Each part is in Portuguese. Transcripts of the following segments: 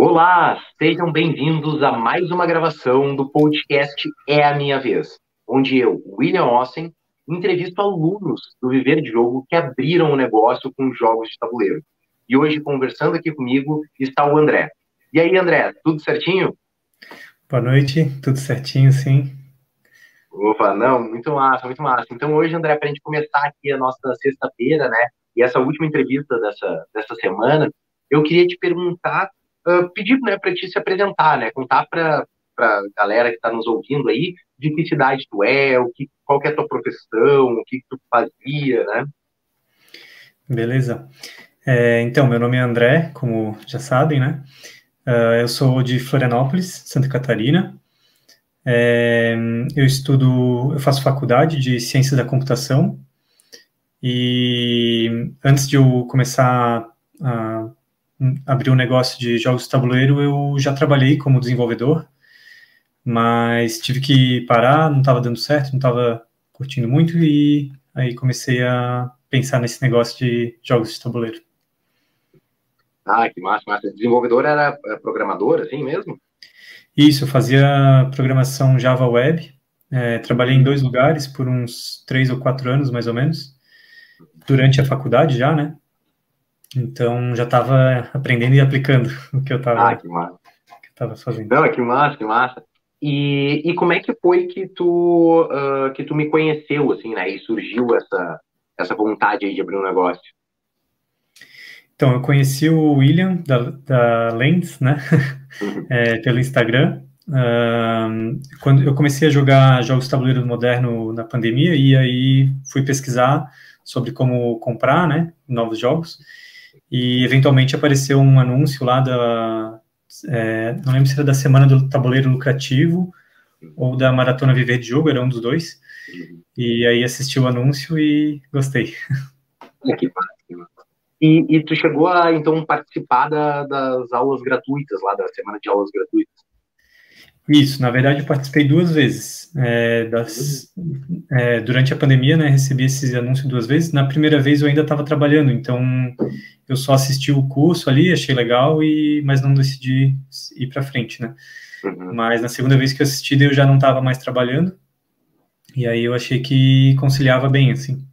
Olá, sejam bem-vindos a mais uma gravação do podcast É a Minha Vez, onde eu, William Ossen, entrevisto alunos do Viver de Jogo que abriram o negócio com jogos de tabuleiro. E hoje, conversando aqui comigo, está o André. E aí, André, tudo certinho? Boa noite, tudo certinho, sim. Opa, não, muito massa, muito massa. Então, hoje, André, para a gente começar aqui a nossa sexta-feira, né, e essa última entrevista dessa, dessa semana, eu queria te perguntar, uh, pedir né, para te se apresentar, né, contar para a galera que está nos ouvindo aí de que cidade tu é, o que, qual que é a tua profissão, o que, que tu fazia, né? Beleza. É, então, meu nome é André, como já sabem, né? Uh, eu sou de Florianópolis, Santa Catarina. É, eu estudo, eu faço faculdade de Ciências da Computação e antes de eu começar a abrir um negócio de jogos de tabuleiro, eu já trabalhei como desenvolvedor, mas tive que parar, não estava dando certo, não estava curtindo muito e aí comecei a pensar nesse negócio de jogos de tabuleiro. Ah, que massa, massa. Desenvolvedor era programador, assim mesmo? Isso, eu fazia programação Java Web, é, trabalhei em dois lugares por uns três ou quatro anos, mais ou menos, durante a faculdade já, né? Então já estava aprendendo e aplicando o que eu estava ah, fazendo. Não, que massa, que massa. E, e como é que foi que tu uh, que tu me conheceu assim, né? E surgiu essa essa vontade aí de abrir um negócio? Então, eu conheci o William da, da Lens, né? Uhum. é, pelo Instagram. Uh, quando eu comecei a jogar jogos de tabuleiro moderno na pandemia e aí fui pesquisar sobre como comprar, né, novos jogos e eventualmente apareceu um anúncio lá da, é, não lembro se era da Semana do Tabuleiro Lucrativo ou da Maratona Viver de Jogo, era um dos dois. E aí assisti o anúncio e gostei. Que e, e tu chegou a, então, participar da, das aulas gratuitas, lá da semana de aulas gratuitas? Isso, na verdade eu participei duas vezes. É, das, é, durante a pandemia, né, recebi esse anúncio duas vezes. Na primeira vez eu ainda estava trabalhando, então eu só assisti o curso ali, achei legal, e mas não decidi ir para frente, né? Uhum. Mas na segunda vez que eu assisti, eu já não estava mais trabalhando, e aí eu achei que conciliava bem, assim.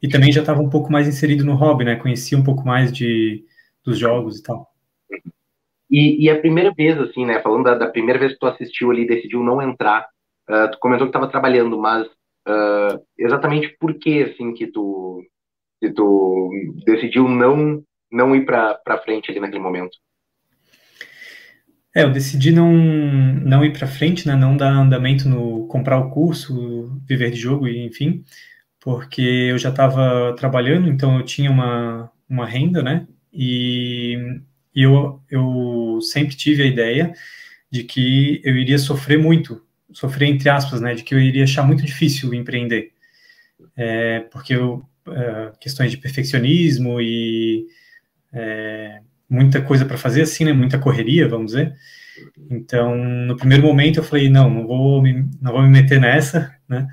E também já estava um pouco mais inserido no hobby, né? Conhecia um pouco mais de, dos jogos e tal. E, e a primeira vez, assim, né? Falando da, da, primeira vez que tu assistiu ali, decidiu não entrar. Uh, tu comentou que estava trabalhando, mas uh, exatamente por que, assim, que tu, que tu decidiu não, não ir para frente ali naquele momento? É, eu decidi não, não ir para frente, né, não dar andamento no comprar o curso, viver de jogo e enfim, porque eu já estava trabalhando, então eu tinha uma, uma renda, né, e, e eu, eu sempre tive a ideia de que eu iria sofrer muito, sofrer entre aspas, né, de que eu iria achar muito difícil empreender, é, porque eu, é, questões de perfeccionismo e é, muita coisa para fazer assim, né, muita correria, vamos dizer. Então, no primeiro momento eu falei, não, não vou me, não vou me meter nessa, né,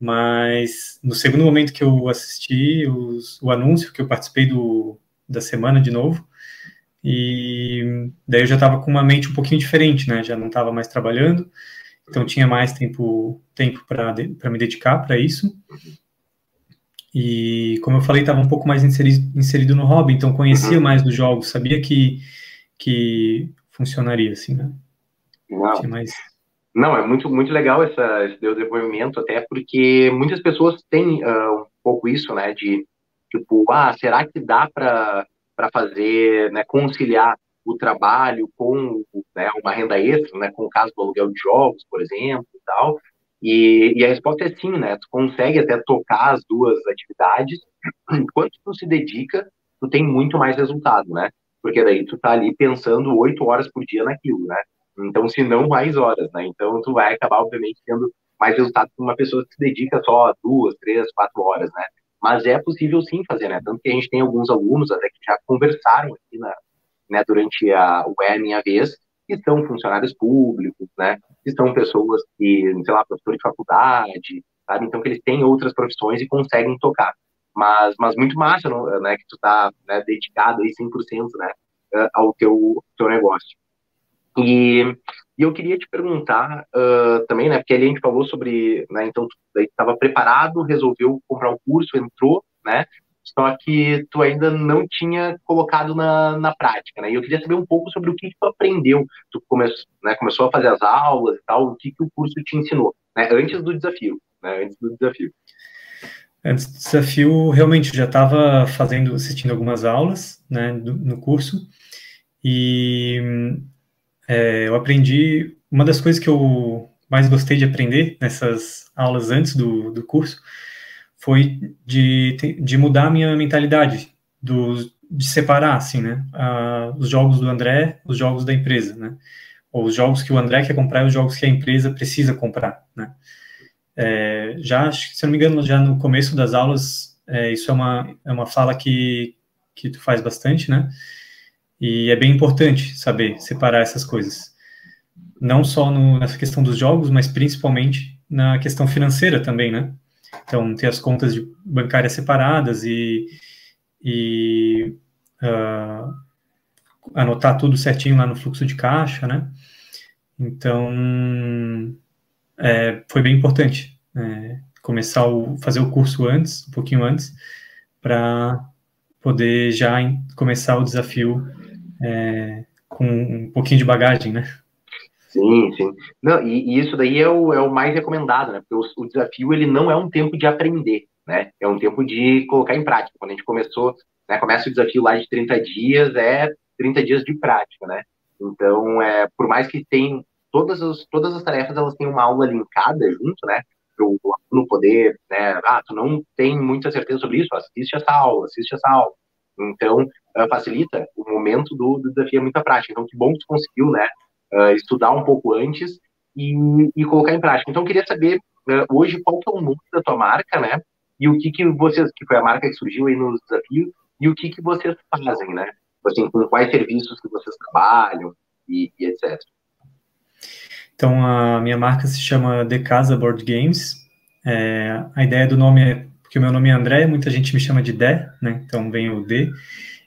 mas no segundo momento que eu assisti os, o anúncio, que eu participei do, da semana de novo, e daí eu já estava com uma mente um pouquinho diferente, né? Já não estava mais trabalhando, então tinha mais tempo tempo para me dedicar para isso. E como eu falei, estava um pouco mais inserido, inserido no hobby, então conhecia uhum. mais dos jogos, sabia que que funcionaria assim, né? Não. Mais não, é muito, muito legal essa, esse desenvolvimento, até porque muitas pessoas têm uh, um pouco isso, né, de, tipo, ah, será que dá para fazer, né, conciliar o trabalho com né, uma renda extra, né, com o caso do aluguel de jogos, por exemplo, e tal, e, e a resposta é sim, né, tu consegue até tocar as duas atividades, enquanto tu se dedica, tu tem muito mais resultado, né, porque daí tu tá ali pensando oito horas por dia naquilo, né, então, se não mais horas, né? Então, tu vai acabar, obviamente, tendo mais resultado que uma pessoa que se dedica só a duas, três, quatro horas, né? Mas é possível sim fazer, né? Tanto que a gente tem alguns alunos até que já conversaram aqui na, né, durante a, o Minha Vez, que são funcionários públicos, né? Que são pessoas que, sei lá, professor de faculdade, sabe? Então, que eles têm outras profissões e conseguem tocar. Mas, mas muito massa, né? Que tu tá né, dedicado aí 100%, né? uh, ao teu, teu negócio. E, e eu queria te perguntar uh, também, né, porque ali a gente falou sobre, né, então tu estava preparado, resolveu comprar o um curso, entrou, né, só que tu ainda não tinha colocado na, na prática, né? E eu queria saber um pouco sobre o que, que tu aprendeu. Tu come, né, começou a fazer as aulas e tal, o que, que o curso te ensinou, né? Antes do desafio, né? Antes do desafio. Antes do desafio, realmente, já estava fazendo, assistindo algumas aulas, né, do, no curso, e é, eu aprendi, uma das coisas que eu mais gostei de aprender nessas aulas antes do, do curso foi de, de mudar a minha mentalidade, do, de separar, assim, né, os jogos do André, os jogos da empresa, né, ou os jogos que o André quer comprar e os jogos que a empresa precisa comprar, né. É, já, se não me engano, já no começo das aulas, é, isso é uma, é uma fala que, que tu faz bastante, né, e é bem importante saber separar essas coisas. Não só no, nessa questão dos jogos, mas principalmente na questão financeira também, né? Então, ter as contas bancárias separadas e, e uh, anotar tudo certinho lá no fluxo de caixa, né? Então, é, foi bem importante é, começar o fazer o curso antes, um pouquinho antes, para poder já começar o desafio é, com um pouquinho de bagagem, né? Sim, sim. Não, e, e, isso daí é o, é o mais recomendado, né? Porque o, o, desafio ele não é um tempo de aprender, né? É um tempo de colocar em prática. Quando a gente começou, né, começa o desafio lá de 30 dias, é 30 dias de prática, né? Então, é, por mais que tem todas as, todas as tarefas, elas têm uma aula linkada junto, né? Para o aluno poder, né? Ah, tu não tem muita certeza sobre isso? Assiste essa aula, assiste essa aula. Então, uh, facilita o momento do, do desafio, é muita prática. Então, que bom que tu conseguiu, né? uh, estudar um pouco antes e, e, colocar em prática. Então, eu queria saber uh, hoje qual que é o nome da tua marca, né? E o que que vocês, que foi a marca que surgiu aí nos desafios, e o que que vocês fazem, né? Assim, com quais serviços que vocês trabalham e, e etc. Então, a minha marca se chama The Casa Board Games. É, a ideia do nome é porque o meu nome é André, muita gente me chama de Dé, né? Então vem o D.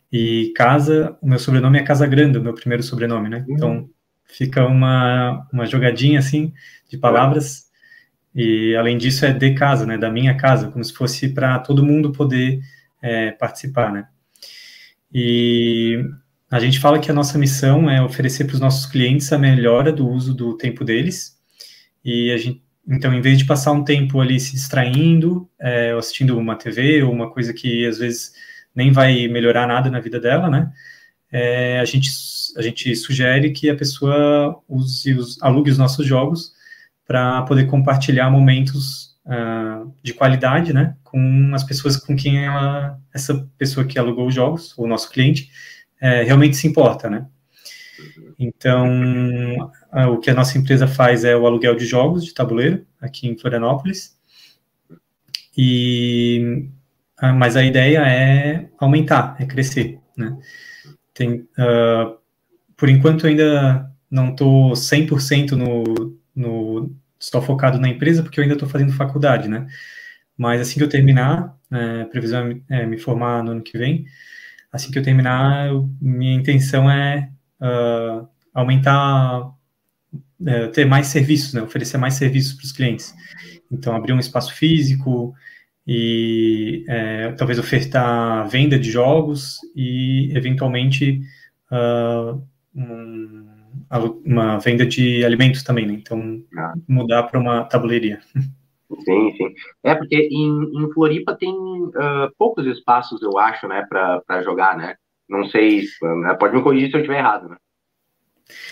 E Casa, o meu sobrenome é Casa Grande, o meu primeiro sobrenome, né? Então fica uma, uma jogadinha assim de palavras. E além disso é de casa, né, da minha casa, como se fosse para todo mundo poder é, participar, né. E a gente fala que a nossa missão é oferecer para os nossos clientes a melhora do uso do tempo deles. E a gente, então, em vez de passar um tempo ali se distraindo, é, assistindo uma TV ou uma coisa que às vezes nem vai melhorar nada na vida dela, né? É, a gente a gente sugere que a pessoa use alugue os nossos jogos para poder compartilhar momentos uh, de qualidade, né, com as pessoas com quem ela, essa pessoa que alugou os jogos, o nosso cliente, é, realmente se importa, né. Então, o que a nossa empresa faz é o aluguel de jogos de tabuleiro aqui em Florianópolis. E, uh, mas a ideia é aumentar, é crescer, né. Tem, uh, por enquanto ainda não estou 100% no, no. Estou focado na empresa porque eu ainda estou fazendo faculdade, né? Mas assim que eu terminar, é, previsão é, é me formar no ano que vem, assim que eu terminar, eu, minha intenção é uh, aumentar, uh, ter mais serviços, né? Oferecer mais serviços para os clientes. Então, abrir um espaço físico e é, talvez ofertar venda de jogos e, eventualmente, uh, um, uma venda de alimentos também, né? Então, ah. mudar para uma tabuleiria. Sim, sim. É, porque em, em Floripa tem uh, poucos espaços, eu acho, né, para jogar, né? Não sei, uh, pode me corrigir se eu estiver errado, né?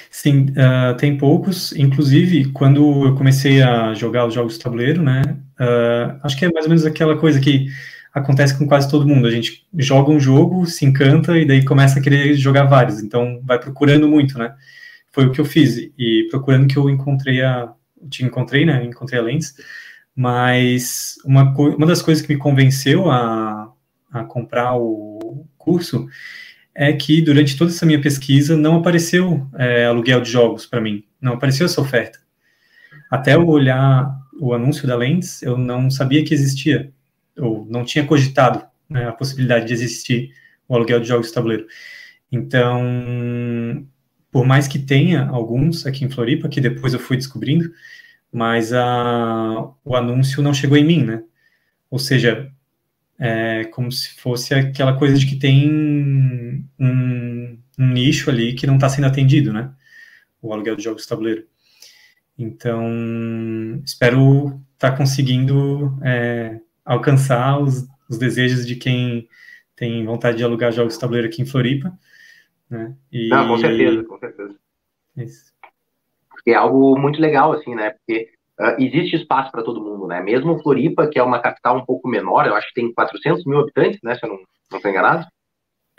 Sim, uh, tem poucos. Inclusive, quando eu comecei a jogar os jogos de tabuleiro, né? Uh, acho que é mais ou menos aquela coisa que acontece com quase todo mundo. A gente joga um jogo, se encanta e daí começa a querer jogar vários. Então vai procurando muito, né? Foi o que eu fiz. E procurando que eu encontrei a. Te encontrei, né? Encontrei a Lens. Mas uma, uma das coisas que me convenceu a, a comprar o curso é que durante toda essa minha pesquisa não apareceu é, aluguel de jogos para mim. Não apareceu essa oferta. Até eu olhar o anúncio da Lens, eu não sabia que existia ou não tinha cogitado né, a possibilidade de existir o aluguel de jogos de tabuleiro. Então, por mais que tenha alguns aqui em Floripa, que depois eu fui descobrindo, mas a, o anúncio não chegou em mim, né? Ou seja, é como se fosse aquela coisa de que tem um, um nicho ali que não está sendo atendido, né? O aluguel de jogos de tabuleiro. Então, espero estar tá conseguindo é, alcançar os, os, desejos de quem tem vontade de alugar jogos de tabuleiro aqui em Floripa. Né? E... Não, com certeza, com certeza. Isso. Porque é algo muito legal, assim, né? Porque uh, existe espaço para todo mundo, né? Mesmo Floripa, que é uma capital um pouco menor, eu acho que tem 400 mil habitantes, né? Se eu não estou enganado.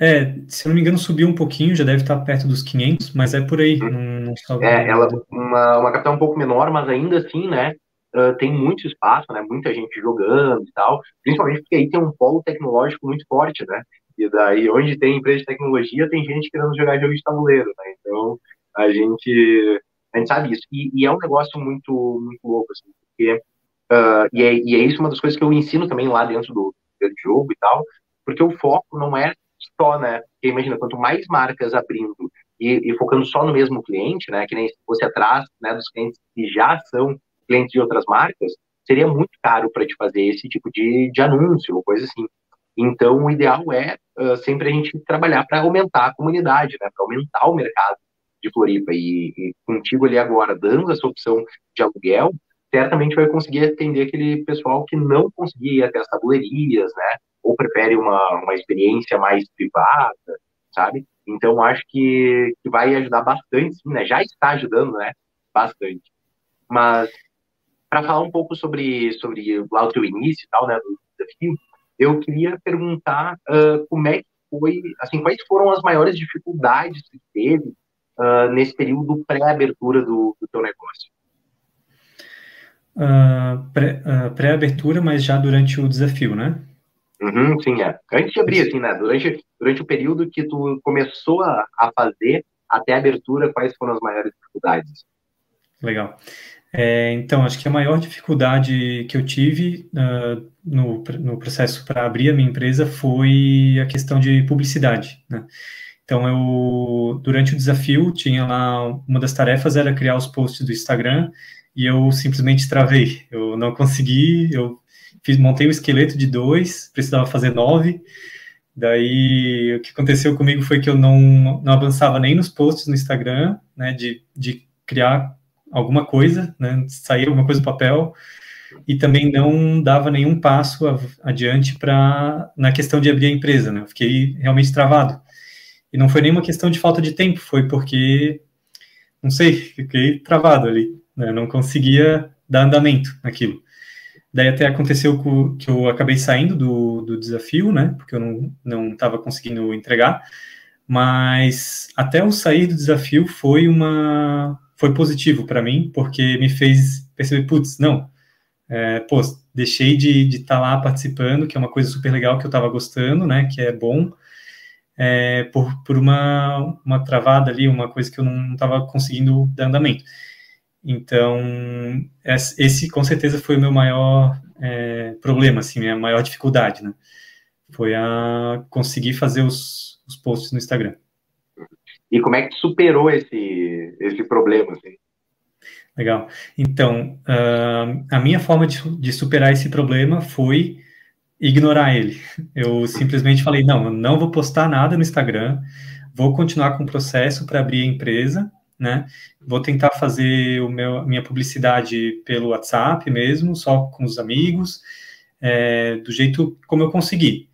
É, se eu não me engano, subiu um pouquinho, já deve estar perto dos 500, mas é por aí. Hum. Não, não é, ela uma, uma capital um pouco menor, mas ainda assim, né? Uh, tem muito espaço, né? Muita gente jogando e tal. Principalmente porque aí tem um polo tecnológico muito forte, né? E daí, onde tem empresa de tecnologia, tem gente querendo jogar jogo de tabuleiro, né? Então, a gente, a gente sabe isso. E, e é um negócio muito, muito louco, assim, porque. Uh, e, é, e é isso uma das coisas que eu ensino também lá dentro do, do jogo e tal, porque o foco não é só, né? Porque imagina, quanto mais marcas abrindo e, e, focando só no mesmo cliente, né? Que nem se fosse atrás né, dos clientes que já são clientes de outras marcas, seria muito caro para te fazer esse tipo de, de anúncio ou coisa assim. Então, o ideal é uh, sempre a gente trabalhar para aumentar a comunidade, né? Para aumentar o mercado de Floripa. E, e contigo ali agora, dando essa opção de aluguel, certamente vai conseguir atender aquele pessoal que não conseguia ir até as tabulerias, né? Ou prefere uma, uma experiência mais privada, sabe? Então, acho que, que vai ajudar bastante, sim, né? Já está ajudando, né? Bastante. Mas, para falar um pouco sobre, sobre lá o teu início e tal, né? Do desafio, eu queria perguntar uh, como é que foi, assim, quais foram as maiores dificuldades que teve uh, nesse período pré-abertura do, do teu negócio? Uh, pré-abertura, uh, mas já durante o desafio, né? Uhum, sim, é. Antes de abrir, assim, né? Durante, durante o período que tu começou a, a fazer até a abertura, quais foram as maiores dificuldades? Legal. É, então, acho que a maior dificuldade que eu tive uh, no, no processo para abrir a minha empresa foi a questão de publicidade, né? Então, eu, durante o desafio, tinha lá, uma das tarefas era criar os posts do Instagram, e eu simplesmente travei. Eu não consegui, eu fiz, montei o um esqueleto de dois, precisava fazer nove, daí o que aconteceu comigo foi que eu não, não avançava nem nos posts no Instagram, né, de, de criar alguma coisa, né, sair alguma coisa do papel, e também não dava nenhum passo adiante para na questão de abrir a empresa, né? Eu fiquei realmente travado. E não foi nenhuma questão de falta de tempo, foi porque não sei, fiquei travado ali, né? Não conseguia dar andamento naquilo. Daí até aconteceu que eu acabei saindo do, do desafio, né? Porque eu não estava conseguindo entregar. Mas até o sair do desafio foi uma foi positivo para mim, porque me fez perceber, putz, não, é, pô, deixei de estar tá lá participando, que é uma coisa super legal que eu estava gostando, né, que é bom, é, por, por uma, uma travada ali, uma coisa que eu não estava conseguindo dar andamento. Então, esse com certeza foi o meu maior é, problema, assim, minha maior dificuldade, né? Foi a conseguir fazer os, os posts no Instagram. E como é que superou esse, esse problema, assim? Legal. Então, uh, a minha forma de, de, superar esse problema foi ignorar ele. Eu simplesmente falei: não, eu não vou postar nada no Instagram, vou continuar com o processo para abrir a empresa, né? Vou tentar fazer o meu, minha publicidade pelo WhatsApp mesmo, só com os amigos, é, do jeito como eu conseguir.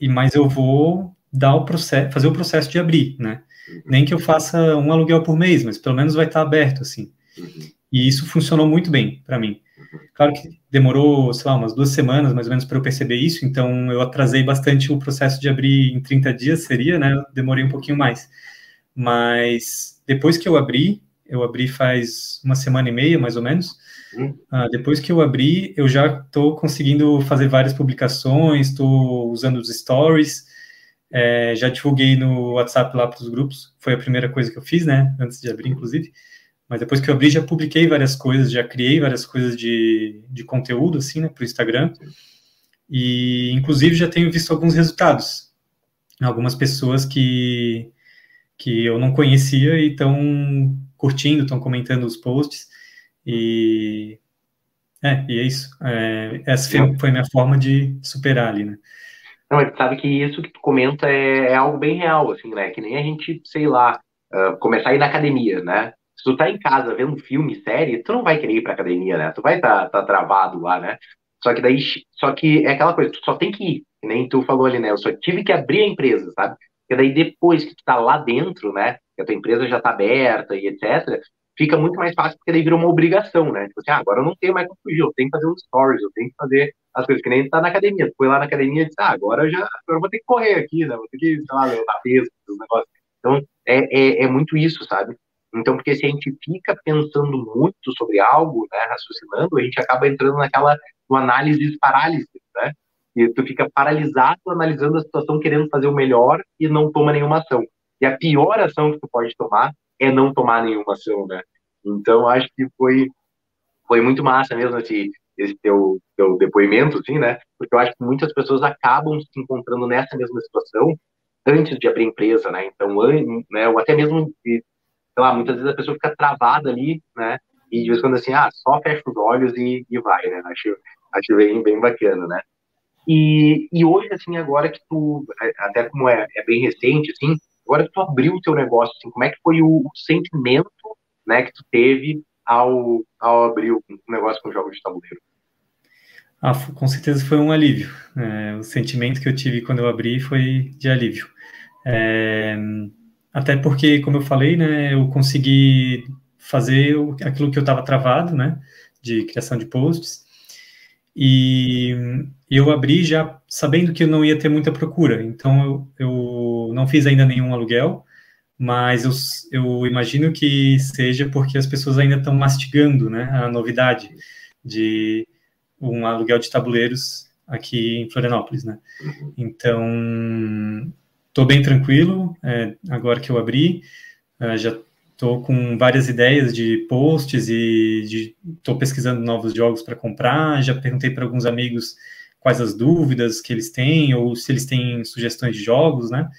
E mas eu vou dar o processo, fazer o processo de abrir, né? Nem que eu faça um aluguel por mês, mas pelo menos vai estar aberto assim. Uhum. E isso funcionou muito bem para mim. Claro que demorou, sei lá, umas duas semanas mais ou menos para eu perceber isso, então eu atrasei bastante o processo de abrir em 30 dias, seria, né? Eu demorei um pouquinho mais. Mas depois que eu abri, eu abri faz uma semana e meia, mais ou menos. Uh, depois que eu abri, eu já estou conseguindo fazer várias publicações, estou usando os stories, é, já divulguei no WhatsApp lá para os grupos, foi a primeira coisa que eu fiz, né? Antes de abrir, inclusive. Mas depois que eu abri, já publiquei várias coisas, já criei várias coisas de, de conteúdo, assim, né, para o Instagram. E, inclusive, já tenho visto alguns resultados. Algumas pessoas que, que eu não conhecia e estão curtindo, estão comentando os posts. E é, e é isso. É, essa foi, a minha forma de superar ali, né? Não, sabe que isso que tu comenta é, é, algo bem real, assim, né? Que nem a gente, sei lá, uh, começar a ir na academia, né? Se tu tá em casa vendo filme, série, tu não vai querer ir pra academia, né? Tu vai tá, tá travado lá, né? Só que daí, só que é aquela coisa, tu só tem que ir, nem tu falou ali, né? Eu só tive que abrir a empresa, sabe? Porque daí depois que tu tá lá dentro, né? Que a tua empresa já tá aberta e etc., fica muito mais fácil porque daí vira uma obrigação, né? Tipo assim, ah, agora eu não tenho mais como fugir, eu tenho que fazer os stories, eu tenho que fazer as coisas, que nem tá na academia. Tu foi lá na academia e disse, ah, agora eu já agora eu vou ter que correr aqui, né? Vou ter que, sei lá, levantar peso, os negócios. Então, é, é, é muito isso, sabe? Então, porque se a gente fica pensando muito sobre algo, né, raciocinando, a gente acaba entrando naquela análise parálise, né? E tu fica paralisado analisando a situação, querendo fazer o melhor e não toma nenhuma ação. E a pior ação que tu pode tomar é não tomar nenhuma ação, né? Então, acho que foi, foi muito massa mesmo esse, esse teu, teu depoimento, assim, né? Porque eu acho que muitas pessoas acabam se encontrando nessa mesma situação antes de abrir empresa, né? Então, né, ou até mesmo, sei lá, muitas vezes a pessoa fica travada ali, né? E de vez em quando assim, ah, só fecha os olhos e, e vai, né? Acho, acho bem, bem bacana, né? E, e hoje, assim, agora que tu, até como é, é bem recente, assim, Agora que tu abriu o teu negócio, assim, como é que foi o, o sentimento né, que tu teve ao, ao abrir o negócio com jogos de tabuleiro? Ah, com certeza foi um alívio. É, o sentimento que eu tive quando eu abri foi de alívio. É, até porque, como eu falei, né, eu consegui fazer aquilo que eu estava travado, né, de criação de posts, e eu abri já sabendo que eu não ia ter muita procura, então eu, eu não fiz ainda nenhum aluguel, mas eu, eu imagino que seja porque as pessoas ainda estão mastigando né, a novidade de um aluguel de tabuleiros aqui em Florianópolis. Né? Então, estou bem tranquilo é, agora que eu abri, é, já Estou com várias ideias de posts e estou pesquisando novos jogos para comprar. Já perguntei para alguns amigos quais as dúvidas que eles têm ou se eles têm sugestões de jogos, né?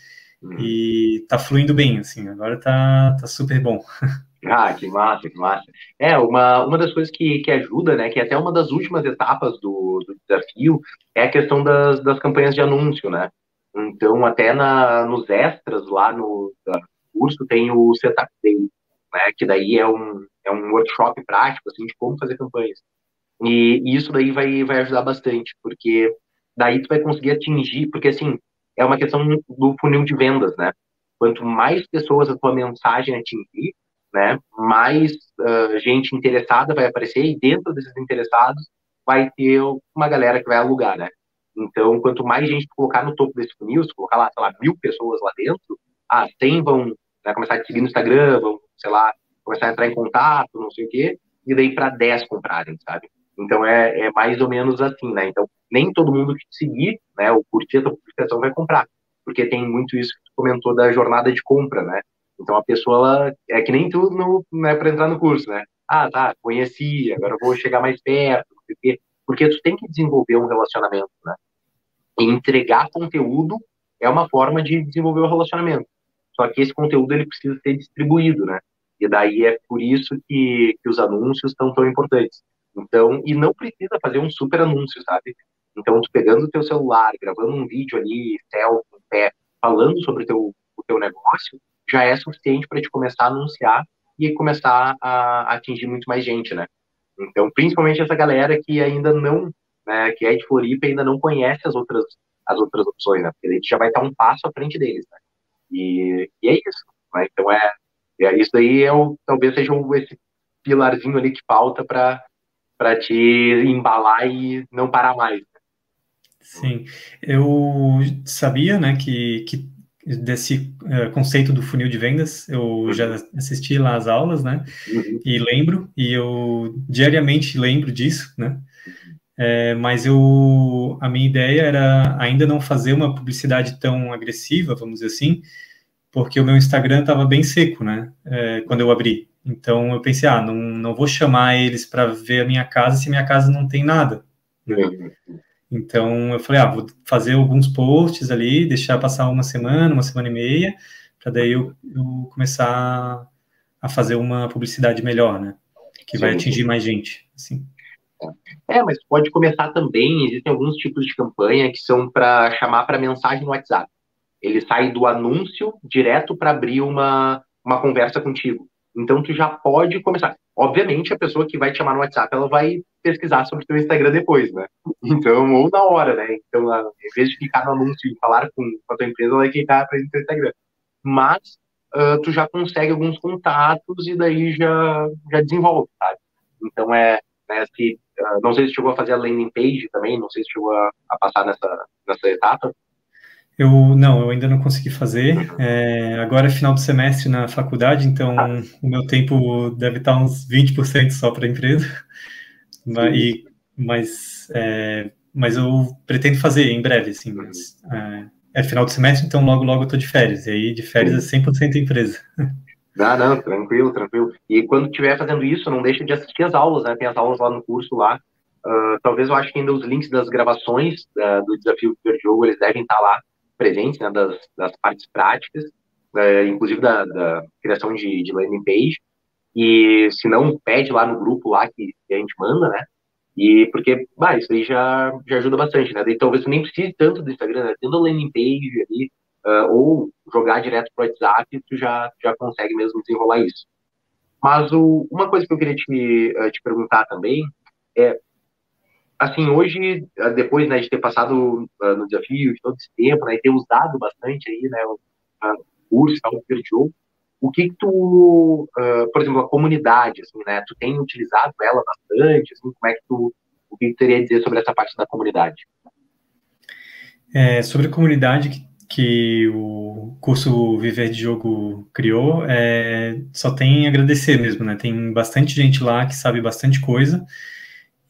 Uhum. E tá fluindo bem, assim. Agora tá, tá super bom. Ah, que massa, que massa. É, uma, uma das coisas que, que ajuda, né, que é até uma das últimas etapas do, do desafio, é a questão das, das campanhas de anúncio, né? Então, até na, nos extras lá no, curso tem o Setup Day, né, que daí é um, é um workshop prático, assim, de como fazer campanhas. E, isso daí vai, vai ajudar bastante, porque daí tu vai conseguir atingir, porque, assim, é uma questão do funil de vendas, né? Quanto mais pessoas a tua mensagem atingir, né, mais uh, gente interessada vai aparecer e dentro desses interessados vai ter uma galera que vai alugar, né? Então, quanto mais gente colocar no topo desse funil, se colocar lá, sei lá, mil pessoas lá dentro, ah, 100 vão né, começar a seguir no Instagram, vão, sei lá, começar a entrar em contato, não sei o quê, e daí para 10 comprarem, sabe? Então é, é mais ou menos assim, né? Então nem todo mundo que te seguir, né, ou curtir a tua publicação vai comprar, porque tem muito isso que tu comentou da jornada de compra, né? Então a pessoa, ela, é que nem tudo no, né, para entrar no curso, né? Ah, tá, conheci, agora vou chegar mais perto, não quê. Porque tu tem que desenvolver um relacionamento, né? Entregar conteúdo é uma forma de desenvolver o relacionamento. Só que esse conteúdo ele precisa ser distribuído, né? E daí é por isso que, que os anúncios estão tão importantes. Então, e não precisa fazer um super anúncio, sabe? Então, tu pegando o teu celular, gravando um vídeo ali, selfie, pé, falando sobre teu, o teu negócio, já é suficiente para te começar a anunciar e começar a atingir muito mais gente, né? Então, principalmente essa galera que ainda não, né, que é de Floripa ainda não conhece as outras, as outras opções, né? Porque a gente já vai estar um passo à frente deles, né? E, e é isso. Né? Então, é, é, isso aí é o, talvez seja um, esse pilarzinho ali que falta para te embalar e não parar mais. Sim, eu sabia, né, que, que desse uh, conceito do funil de vendas, eu uhum. já assisti lá as aulas, né, uhum. e lembro, e eu diariamente lembro disso, né, é, mas eu, a minha ideia era ainda não fazer uma publicidade tão agressiva, vamos dizer assim, porque o meu Instagram estava bem seco, né? É, quando eu abri. Então eu pensei, ah, não, não vou chamar eles para ver a minha casa se minha casa não tem nada. Né? Então eu falei, ah, vou fazer alguns posts ali, deixar passar uma semana, uma semana e meia, para daí eu, eu, começar a fazer uma publicidade melhor, né? Que vai atingir mais gente, assim. É, mas pode começar também, existem alguns tipos de campanha que são para chamar para mensagem no WhatsApp. Ele sai do anúncio direto para abrir uma, uma conversa contigo. Então tu já pode começar. Obviamente, a pessoa que vai te chamar no WhatsApp, ela vai pesquisar sobre o teu Instagram depois, né? Então, ou na hora, né? Então, em vez de clicar no anúncio e falar com, a tua empresa, ela vai clicar para o teu Instagram. Mas uh, tu já consegue alguns contatos e daí já, já desenvolve, sabe? Então, é, né, se, uh, não sei se chegou a fazer a landing page também, não sei se chegou a, a passar nessa, nessa etapa, eu não, eu ainda não consegui fazer. É, agora é final do semestre na faculdade, então ah. o meu tempo deve estar uns 20% só para a empresa. Mas, e, mas, é, mas eu pretendo fazer em breve, assim. Mas, é, é, final do semestre, então logo, logo eu estou de férias. E aí de férias é 100% empresa. Não, não, tranquilo, tranquilo. E quando estiver fazendo isso, não deixa de assistir as aulas, né? Tem as aulas lá no curso lá. Uh, talvez eu acho que ainda os links das gravações uh, do desafio do jogo eles devem estar lá presentes, né, das, das partes práticas, é, inclusive da, da, criação de, de landing page, e se não, pede lá no grupo lá que, a gente manda, né, e porque, bah, isso aí já, já ajuda bastante, né, daí talvez nem precise tanto do Instagram, né, tendo a landing page ali, uh, ou jogar direto pro WhatsApp, tu já, já consegue mesmo desenrolar isso. Mas o, uma coisa que eu queria te, uh, te perguntar também é assim, hoje, ah, depois né, de ter passado uh, no desafio de todo esse tempo, né, e ter usado bastante aí, né, o uh, curso o jogo, o que, que tu, uh, por exemplo, a comunidade, assim, né, tu tem utilizado ela bastante, assim, como é que tu, o que tu teria a dizer sobre essa parte da comunidade? É, sobre a comunidade que, que o curso Viver de Jogo criou, é, só tem agradecer mesmo, né, tem bastante gente lá que sabe bastante coisa,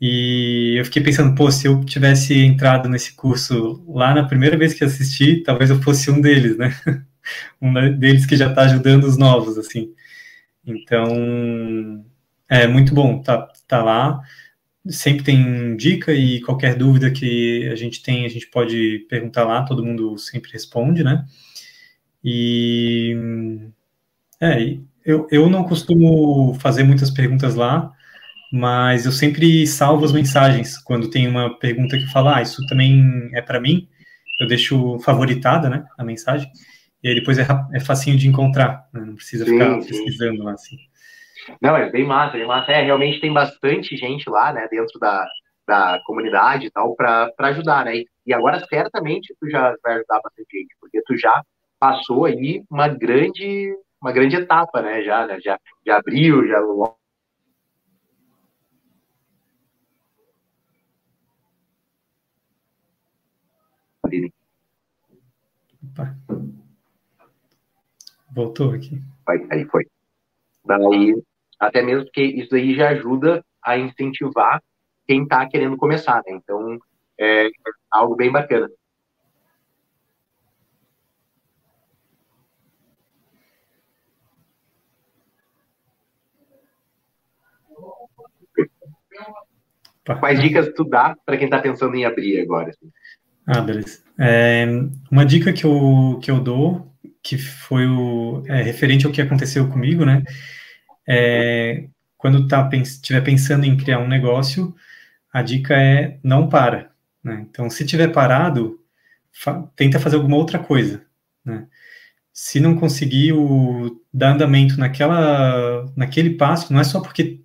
e eu fiquei pensando, pô, se eu tivesse entrado nesse curso lá na primeira vez que assisti, talvez eu fosse um deles, né? um deles que já está ajudando os novos, assim. Então, é muito bom tá, tá lá. Sempre tem dica e qualquer dúvida que a gente tem, a gente pode perguntar lá, todo mundo sempre responde, né? E é, eu, eu não costumo fazer muitas perguntas lá, mas eu sempre salvo as mensagens quando tem uma pergunta que fala, ah, isso também é para mim, eu deixo favoritada, né, a mensagem, e aí depois é, é facinho de encontrar, né? não precisa sim, ficar sim. pesquisando lá, assim. Não, é bem massa, bem massa. É, realmente tem bastante gente lá, né, dentro da, da comunidade e tal, para ajudar, né, e agora certamente tu já vai ajudar bastante gente, porque tu já passou aí uma grande uma grande etapa, né, já, né, já, já abriu, já Opa. Voltou aqui. Aí, aí foi. Daí, até mesmo porque isso aí já ajuda a incentivar quem está querendo começar, né? Então, é algo bem bacana. Quais dicas tu dá para quem está pensando em abrir agora? Assim? Ah, beleza. É, uma dica que eu, que eu dou, que foi o, é, referente ao que aconteceu comigo, né? É, quando tá, estiver pensando em criar um negócio, a dica é não para. Né? Então, se tiver parado, fa tenta fazer alguma outra coisa. Né? Se não conseguir o, dar andamento naquela, naquele passo, não é só porque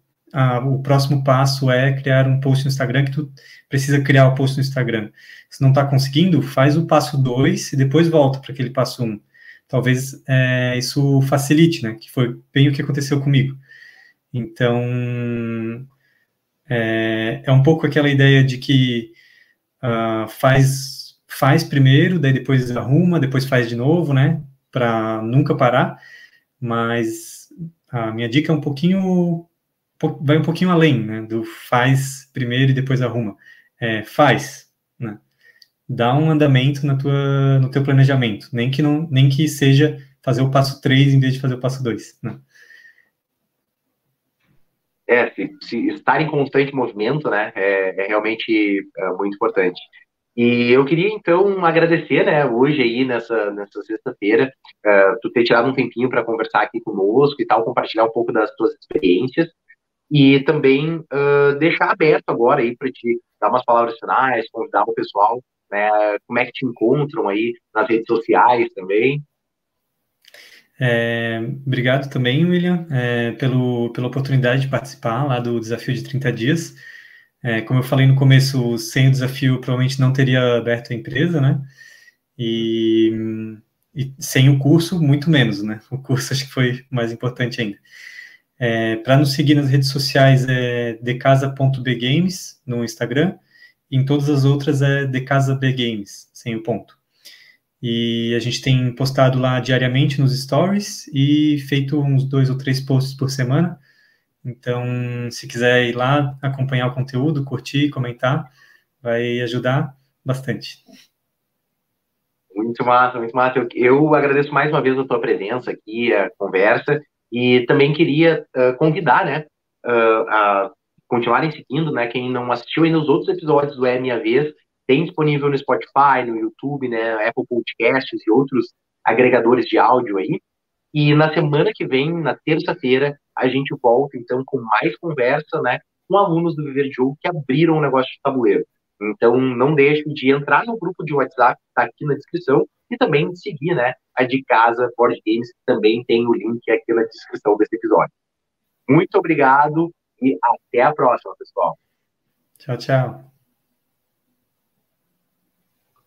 o próximo passo é criar um post no Instagram, que tu precisa criar o post no Instagram. Se não está conseguindo, faz o passo 2 e depois volta para aquele passo 1. Um. Talvez é, isso facilite, né? Que foi bem o que aconteceu comigo. Então, é, é um pouco aquela ideia de que uh, faz, faz primeiro, daí depois arruma, depois faz de novo, né? Para nunca parar. Mas a minha dica é um pouquinho vai um pouquinho além, né, do faz primeiro e depois arruma. É, faz? Dá um andamento na tua, no teu planejamento, nem que não, nem que seja fazer o passo 3 em vez de fazer o passo 2, né? É, se, se, estar em constante movimento, né, é, é realmente é, muito importante. E eu queria, então, agradecer, né, hoje aí, nessa, nessa sexta-feira, uh, tu ter tirado um tempinho para conversar aqui conosco e tal, compartilhar um pouco das tuas experiências e também uh, deixar aberto agora aí para te dar umas palavras finais, convidar o pessoal, né, como é que te encontram aí nas redes sociais também. É, obrigado também, William, é, pelo, pela oportunidade de participar lá do desafio de 30 dias. É, como eu falei no começo, sem o desafio, provavelmente não teria aberto a empresa, né? E, e sem o curso, muito menos, né? O curso acho que foi mais importante ainda. É, Para nos seguir nas redes sociais é decasa.bgames no Instagram, em todas as outras é decasabgames, sem o ponto. E a gente tem postado lá diariamente nos stories e feito uns dois ou três posts por semana. Então, se quiser ir lá acompanhar o conteúdo, curtir, comentar, vai ajudar bastante. Muito massa, muito massa. Eu, eu agradeço mais uma vez a tua presença aqui, a conversa, e também queria uh, convidar, né, uh, a continuarem seguindo, né, quem não assistiu ainda os outros episódios do É Minha Vez, tem disponível no Spotify, no YouTube, né, Apple Podcasts e outros agregadores de áudio aí. E na semana que vem, na terça-feira, a gente volta então com mais conversa, né, com alunos do Viver de Jogo que abriram o negócio de tabuleiro. Então não deixe de entrar no grupo de WhatsApp que está aqui na descrição e também seguir, né, a de casa Board Games, que também tem o link aqui na descrição desse episódio. Muito obrigado e até a próxima, pessoal. Tchau, tchau.